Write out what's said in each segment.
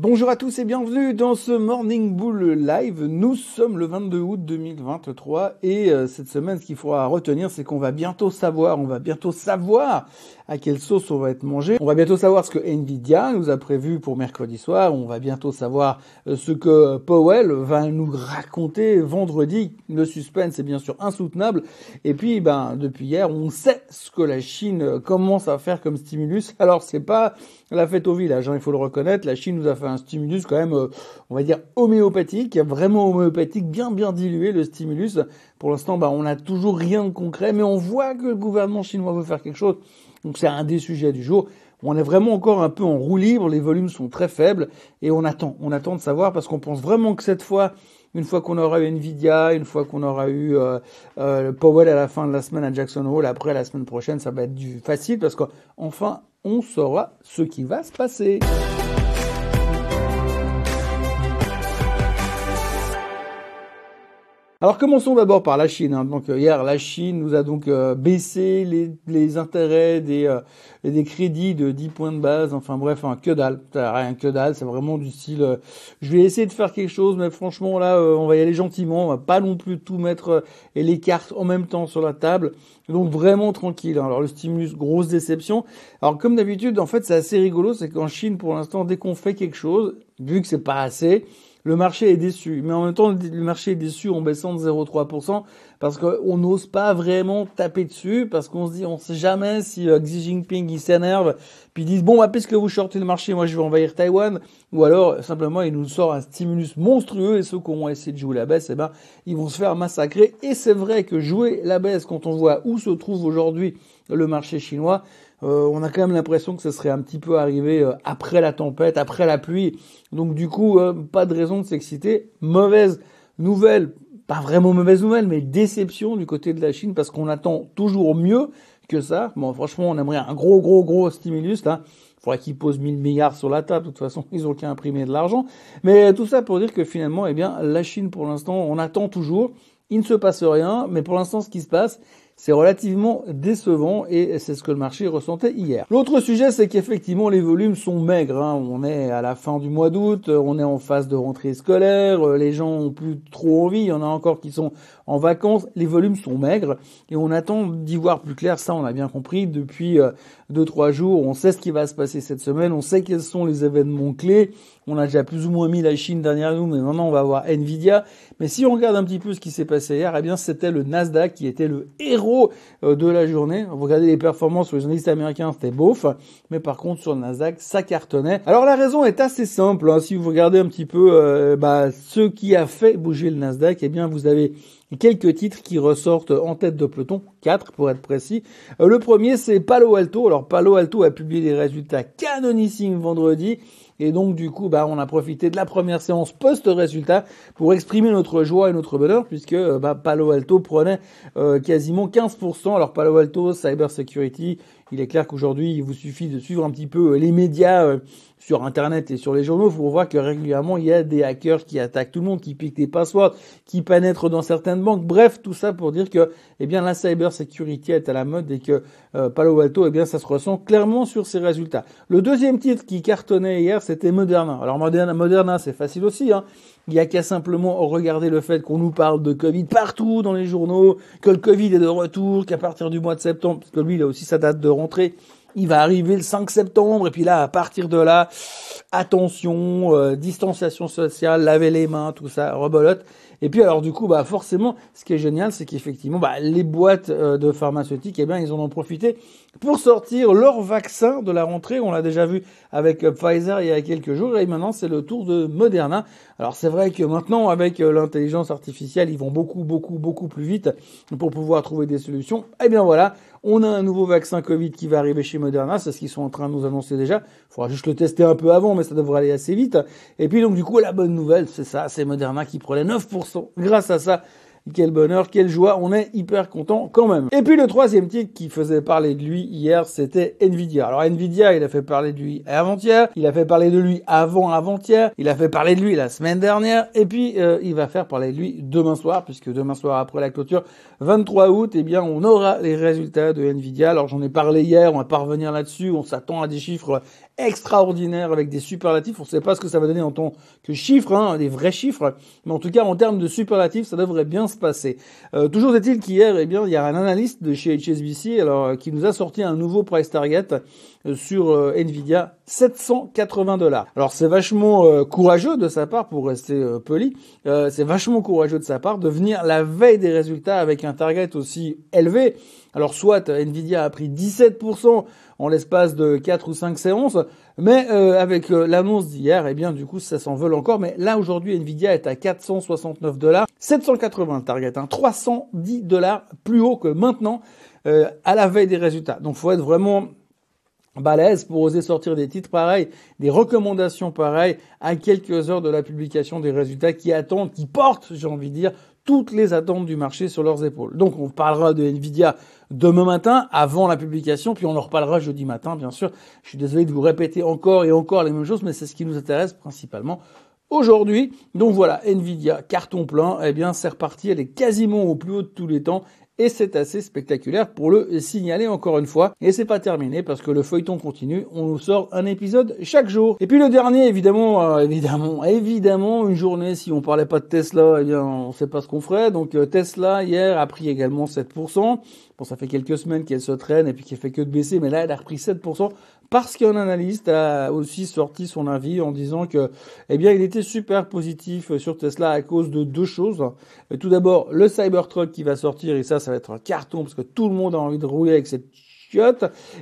Bonjour à tous et bienvenue dans ce Morning Bull Live. Nous sommes le 22 août 2023 et euh, cette semaine, ce qu'il faudra retenir, c'est qu'on va bientôt savoir, on va bientôt savoir à quelle sauce on va être mangé. On va bientôt savoir ce que Nvidia nous a prévu pour mercredi soir. On va bientôt savoir euh, ce que Powell va nous raconter vendredi. Le suspense est bien sûr insoutenable. Et puis, ben, depuis hier, on sait ce que la Chine commence à faire comme stimulus. Alors, c'est pas la fête au village, hein, il faut le reconnaître. La Chine nous a fait un stimulus quand même, euh, on va dire homéopathique, vraiment homéopathique, bien bien dilué le stimulus. Pour l'instant, ben, on n'a toujours rien de concret, mais on voit que le gouvernement chinois veut faire quelque chose. Donc c'est un des sujets du jour. On est vraiment encore un peu en roue libre, les volumes sont très faibles et on attend, on attend de savoir parce qu'on pense vraiment que cette fois, une fois qu'on aura eu Nvidia, une fois qu'on aura eu euh, euh, Powell à la fin de la semaine à Jackson Hole, après la semaine prochaine, ça va être du facile parce qu'enfin on saura ce qui va se passer. Alors commençons d'abord par la Chine. Hein. Donc euh, hier, la Chine nous a donc euh, baissé les, intérêts des, euh, des crédits de 10 points de base. Enfin bref, un que dalle. Rien que dalle. C'est vraiment du style. je vais essayer de faire quelque chose, mais franchement là, on va y aller gentiment. On va pas non plus tout mettre et les cartes en même temps sur la table. Donc vraiment tranquille. Hein. Alors le stimulus, grosse déception. Alors comme d'habitude, en fait, c'est assez rigolo, c'est qu'en Chine, pour l'instant, dès qu'on fait quelque chose, vu que c'est pas assez le marché est déçu. Mais en même temps, le marché est déçu en baissant de 0,3% parce qu'on n'ose pas vraiment taper dessus, parce qu'on se dit, on sait jamais si euh, Xi Jinping il s'énerve, puis ils disent, bon, bah, puisque vous sortez le marché, moi je vais envahir Taïwan, ou alors simplement il nous sort un stimulus monstrueux et ceux qui vont essayer de jouer la baisse, eh ben, ils vont se faire massacrer. Et c'est vrai que jouer la baisse quand on voit où se trouve aujourd'hui le marché chinois, euh, on a quand même l'impression que ce serait un petit peu arrivé euh, après la tempête, après la pluie. Donc du coup, euh, pas de raison de s'exciter. Mauvaise nouvelle, pas vraiment mauvaise nouvelle, mais déception du côté de la Chine parce qu'on attend toujours mieux que ça. Bon, franchement, on aimerait un gros, gros, gros stimulus. Hein. Il faudrait qu'ils posent 1000 milliards sur la table. De toute façon, ils ont qu'à imprimer de l'argent. Mais tout ça pour dire que finalement, eh bien, la Chine, pour l'instant, on attend toujours. Il ne se passe rien, mais pour l'instant, ce qui se passe, c'est relativement décevant et c'est ce que le marché ressentait hier. L'autre sujet, c'est qu'effectivement les volumes sont maigres. Hein. On est à la fin du mois d'août, on est en phase de rentrée scolaire, les gens ont plus trop envie, il y en a encore qui sont en vacances, les volumes sont maigres et on attend d'y voir plus clair. Ça, on a bien compris depuis euh, deux trois jours. On sait ce qui va se passer cette semaine, on sait quels sont les événements clés. On a déjà plus ou moins mis la Chine derrière nous, mais maintenant on va voir Nvidia. Mais si on regarde un petit peu ce qui s'est passé hier, eh bien c'était le Nasdaq qui était le héros euh, de la journée. Vous regardez les performances sur les indices américains, c'était beauf. Mais par contre, sur le Nasdaq, ça cartonnait. Alors la raison est assez simple. Hein. Si vous regardez un petit peu euh, bah, ce qui a fait bouger le Nasdaq, eh bien vous avez quelques titres qui ressortent en tête de peloton, quatre pour être précis. Euh, le premier, c'est Palo Alto. Alors Palo Alto a publié des résultats canonissimes vendredi. Et donc du coup, bah, on a profité de la première séance post-résultat pour exprimer notre joie et notre bonheur, puisque bah, Palo Alto prenait euh, quasiment 15%. Alors Palo Alto, Cyber Security, il est clair qu'aujourd'hui, il vous suffit de suivre un petit peu euh, les médias euh, sur Internet et sur les journaux pour voir que régulièrement, il y a des hackers qui attaquent tout le monde, qui piquent des passwords, qui pénètrent dans certaines banques. Bref, tout ça pour dire que, eh bien, la cyber security est à la mode et que euh, Palo Alto, eh bien, ça se ressent clairement sur ses résultats. Le deuxième titre qui cartonnait hier, c'était Moderna. Alors Moderna, Moderna c'est facile aussi. Hein. Il n'y a qu'à simplement regarder le fait qu'on nous parle de Covid partout dans les journaux, que le Covid est de retour, qu'à partir du mois de septembre, parce que lui, il a aussi sa date de rentrée, il va arriver le 5 septembre, et puis là, à partir de là, attention, euh, distanciation sociale, laver les mains, tout ça, rebolote. Et puis alors du coup, bah forcément, ce qui est génial, c'est qu'effectivement, bah, les boîtes euh, de pharmaceutiques, eh bien, ils en ont profité pour sortir leur vaccin de la rentrée. On l'a déjà vu avec euh, Pfizer il y a quelques jours, et maintenant c'est le tour de Moderna. Alors c'est vrai que maintenant, avec l'intelligence artificielle, ils vont beaucoup, beaucoup, beaucoup plus vite pour pouvoir trouver des solutions. Eh bien voilà, on a un nouveau vaccin Covid qui va arriver chez Moderna, c'est ce qu'ils sont en train de nous annoncer déjà. Il faudra juste le tester un peu avant, mais ça devrait aller assez vite. Et puis donc du coup, la bonne nouvelle, c'est ça, c'est Moderna qui prenait 9% grâce à ça. Quel bonheur, quelle joie, on est hyper content quand même. Et puis le troisième titre qui faisait parler de lui hier, c'était Nvidia. Alors Nvidia, il a fait parler de lui avant-hier, il a fait parler de lui avant-avant-hier, il a fait parler de lui la semaine dernière, et puis euh, il va faire parler de lui demain soir, puisque demain soir après la clôture, 23 août, eh bien on aura les résultats de Nvidia. Alors j'en ai parlé hier, on va pas revenir là-dessus, on s'attend à des chiffres extraordinaire avec des superlatifs. On ne sait pas ce que ça va donner en tant que chiffres, hein, des vrais chiffres, mais en tout cas en termes de superlatifs, ça devrait bien se passer. Euh, toujours est-il qu'hier, eh bien, il y a un analyste de chez HSBC, alors euh, qui nous a sorti un nouveau price target euh, sur Nvidia, 780 dollars. Alors c'est vachement courageux de sa part, pour rester poli, c'est vachement courageux de sa part de venir la veille des résultats avec un target aussi élevé. Alors soit Nvidia a pris 17% en l'espace de 4 ou 5 séances. Mais euh, avec euh, l'annonce d'hier, eh bien du coup ça s'envole encore. Mais là aujourd'hui Nvidia est à 469 dollars, 780 target, hein, 310 dollars plus haut que maintenant euh, à la veille des résultats. Donc faut être vraiment balèze pour oser sortir des titres pareils, des recommandations pareilles à quelques heures de la publication des résultats qui attendent, qui portent, j'ai envie de dire, toutes les attentes du marché sur leurs épaules. Donc on parlera de Nvidia demain matin, avant la publication, puis on en reparlera jeudi matin, bien sûr. Je suis désolé de vous répéter encore et encore les mêmes choses, mais c'est ce qui nous intéresse principalement aujourd'hui. Donc voilà, Nvidia, carton plein, eh bien c'est reparti, elle est quasiment au plus haut de tous les temps et c'est assez spectaculaire pour le signaler encore une fois. Et c'est pas terminé parce que le feuilleton continue. On nous sort un épisode chaque jour. Et puis le dernier, évidemment, euh, évidemment, évidemment, une journée. Si on parlait pas de Tesla, eh bien, on sait pas ce qu'on ferait. Donc euh, Tesla hier a pris également 7%. Bon, ça fait quelques semaines qu'elle se traîne et puis qu'elle fait que de baisser, mais là, elle a repris 7% parce qu'un analyste a aussi sorti son avis en disant que, eh bien, il était super positif sur Tesla à cause de deux choses. Tout d'abord, le Cybertruck qui va sortir, et ça, ça va être un carton parce que tout le monde a envie de rouler avec cette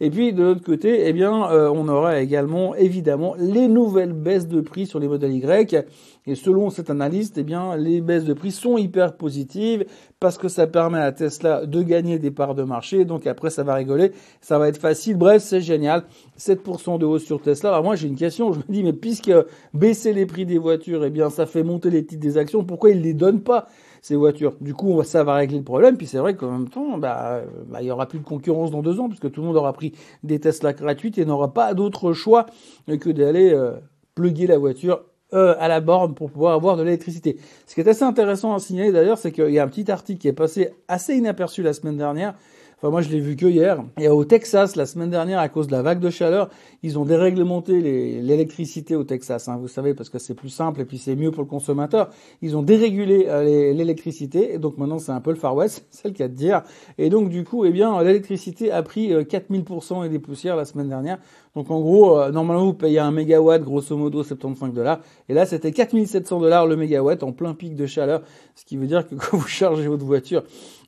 Et puis, de l'autre côté, eh bien, euh, on aura également, évidemment, les nouvelles baisses de prix sur les modèles Y. Et selon cet analyste, eh bien, les baisses de prix sont hyper positives parce que ça permet à Tesla de gagner des parts de marché. Donc après, ça va rigoler, ça va être facile. Bref, c'est génial. 7% de hausse sur Tesla. Alors moi, j'ai une question. Je me dis, mais puisque baisser les prix des voitures, eh bien, ça fait monter les titres des actions, pourquoi ils les donnent pas? Ces voitures Du coup, ça va régler le problème. Puis c'est vrai qu'en même temps, bah, bah, il y aura plus de concurrence dans deux ans puisque tout le monde aura pris des Tesla gratuites et n'aura pas d'autre choix que d'aller euh, pluguer la voiture euh, à la borne pour pouvoir avoir de l'électricité. Ce qui est assez intéressant à signaler d'ailleurs, c'est qu'il y a un petit article qui est passé assez inaperçu la semaine dernière Enfin, moi, je l'ai vu que hier. Et au Texas, la semaine dernière, à cause de la vague de chaleur, ils ont déréglementé l'électricité au Texas. Hein, vous savez, parce que c'est plus simple et puis c'est mieux pour le consommateur. Ils ont dérégulé euh, l'électricité. Et donc maintenant, c'est un peu le Far West, c'est le cas de dire. Et donc, du coup, eh bien, l'électricité a pris 4000% euh, et des poussières la semaine dernière. Donc, en gros, euh, normalement, vous payez un mégawatt, grosso modo, 75 dollars. Et là, c'était 4700 dollars le mégawatt en plein pic de chaleur. Ce qui veut dire que quand vous chargez votre voiture,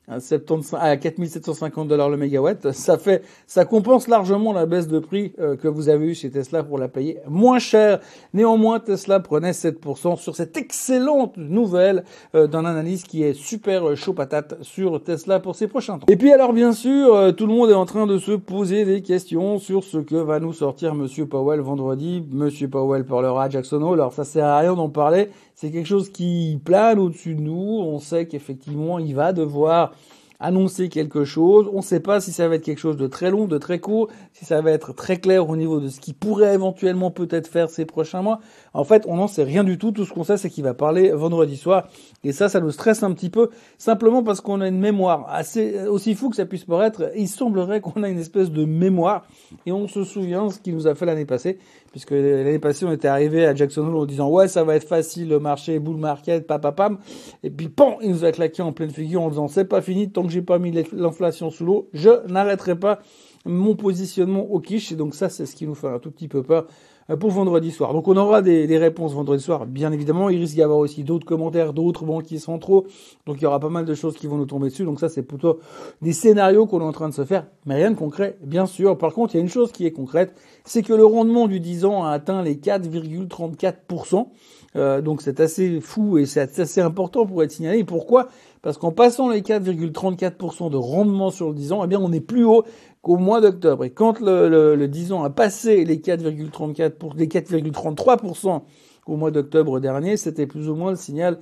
à 75, à 4750 dollars le mégawatt, ça fait, ça compense largement la baisse de prix euh, que vous avez eu chez Tesla pour la payer moins cher. Néanmoins, Tesla prenait 7% sur cette excellente nouvelle euh, d'un analyse qui est super euh, chaud patate sur Tesla pour ces prochains temps. Et puis alors bien sûr, tout le monde est en train de se poser des questions sur ce que va nous sortir Monsieur Powell vendredi. Monsieur Powell parlera à Jackson Hole. Alors ça sert à rien d'en parler. C'est quelque chose qui plane au-dessus de nous. On sait qu'effectivement, il va devoir annoncer quelque chose. On ne sait pas si ça va être quelque chose de très long, de très court, si ça va être très clair au niveau de ce qu'il pourrait éventuellement peut-être faire ces prochains mois. En fait, on n'en sait rien du tout. Tout ce qu'on sait, c'est qu'il va parler vendredi soir. Et ça, ça nous stresse un petit peu, simplement parce qu'on a une mémoire assez aussi fou que ça puisse paraître. Il semblerait qu'on a une espèce de mémoire et on se souvient ce qu'il nous a fait l'année passée, puisque l'année passée, on était arrivé à Jackson Hole en disant ouais, ça va être facile, le marché, bull market, papapam. Et puis, pan, il nous a claqué en pleine figure en disant c'est pas fini tant que j'ai pas mis l'inflation sous l'eau, je n'arrêterai pas mon positionnement au quiche. Et donc ça, c'est ce qui nous fait un tout petit peu peur euh, pour vendredi soir. Donc on aura des, des, réponses vendredi soir, bien évidemment. Il risque d'y avoir aussi d'autres commentaires, d'autres banquiers centraux. Donc il y aura pas mal de choses qui vont nous tomber dessus. Donc ça, c'est plutôt des scénarios qu'on est en train de se faire, mais rien de concret, bien sûr. Par contre, il y a une chose qui est concrète, c'est que le rendement du 10 ans a atteint les 4,34%. Euh, donc c'est assez fou et c'est assez important pour être signalé. Pourquoi? Parce qu'en passant les 4,34% de rendement sur le 10 ans, eh bien on est plus haut qu'au mois d'octobre. Et quand le, le, le 10 ans a passé les 4,34 pour les 4,33% au mois d'octobre dernier, c'était plus ou moins le signal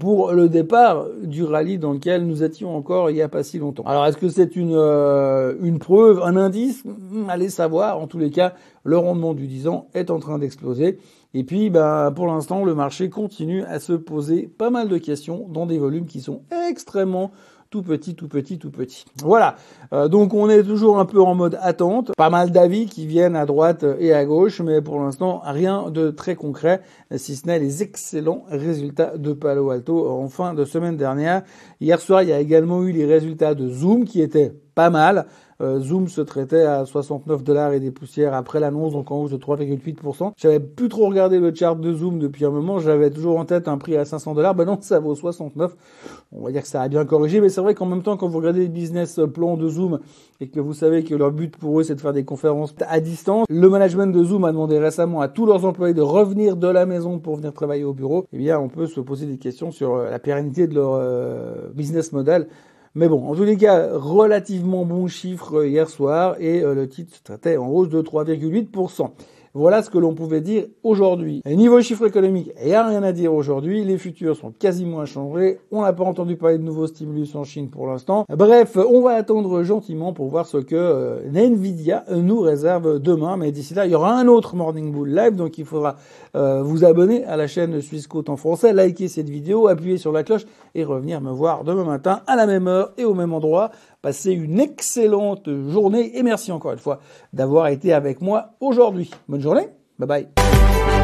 pour le départ du rallye dans lequel nous étions encore il n'y a pas si longtemps. Alors est-ce que c'est une, euh, une preuve, un indice? Hmm, Allez savoir. En tous les cas, le rendement du 10 ans est en train d'exploser. Et puis, bah, pour l'instant, le marché continue à se poser pas mal de questions dans des volumes qui sont extrêmement tout petit, tout petit, tout petit. Voilà. Euh, donc on est toujours un peu en mode attente. Pas mal d'avis qui viennent à droite et à gauche, mais pour l'instant rien de très concret, si ce n'est les excellents résultats de Palo Alto en fin de semaine dernière. Hier soir, il y a également eu les résultats de Zoom qui étaient pas mal. Euh, Zoom se traitait à 69 dollars et des poussières après l'annonce, donc en hausse de 3,8%. J'avais plus trop regardé le chart de Zoom depuis un moment. J'avais toujours en tête un prix à 500 dollars. Ben non, ça vaut 69. On va dire que ça a bien corrigé, mais c'est vrai qu'en même temps, quand vous regardez les business plans de Zoom et que vous savez que leur but pour eux, c'est de faire des conférences à distance, le management de Zoom a demandé récemment à tous leurs employés de revenir de la maison pour venir travailler au bureau. Eh bien, on peut se poser des questions sur euh, la pérennité de leur euh, business model. Mais bon, en tous les cas, relativement bon chiffre hier soir et euh, le titre se traitait en hausse de 3,8%. Voilà ce que l'on pouvait dire aujourd'hui. niveau chiffre économique, il n'y a rien à dire aujourd'hui. Les futurs sont quasiment inchangés. On n'a pas entendu parler de nouveaux stimulus en Chine pour l'instant. Bref, on va attendre gentiment pour voir ce que euh, Nvidia nous réserve demain. Mais d'ici là, il y aura un autre Morning Bull Live. Donc il faudra euh, vous abonner à la chaîne Suisse Côte en français, liker cette vidéo, appuyer sur la cloche et revenir me voir demain matin à la même heure et au même endroit. Passez une excellente journée et merci encore une fois d'avoir été avec moi aujourd'hui. Bonne journée, bye bye.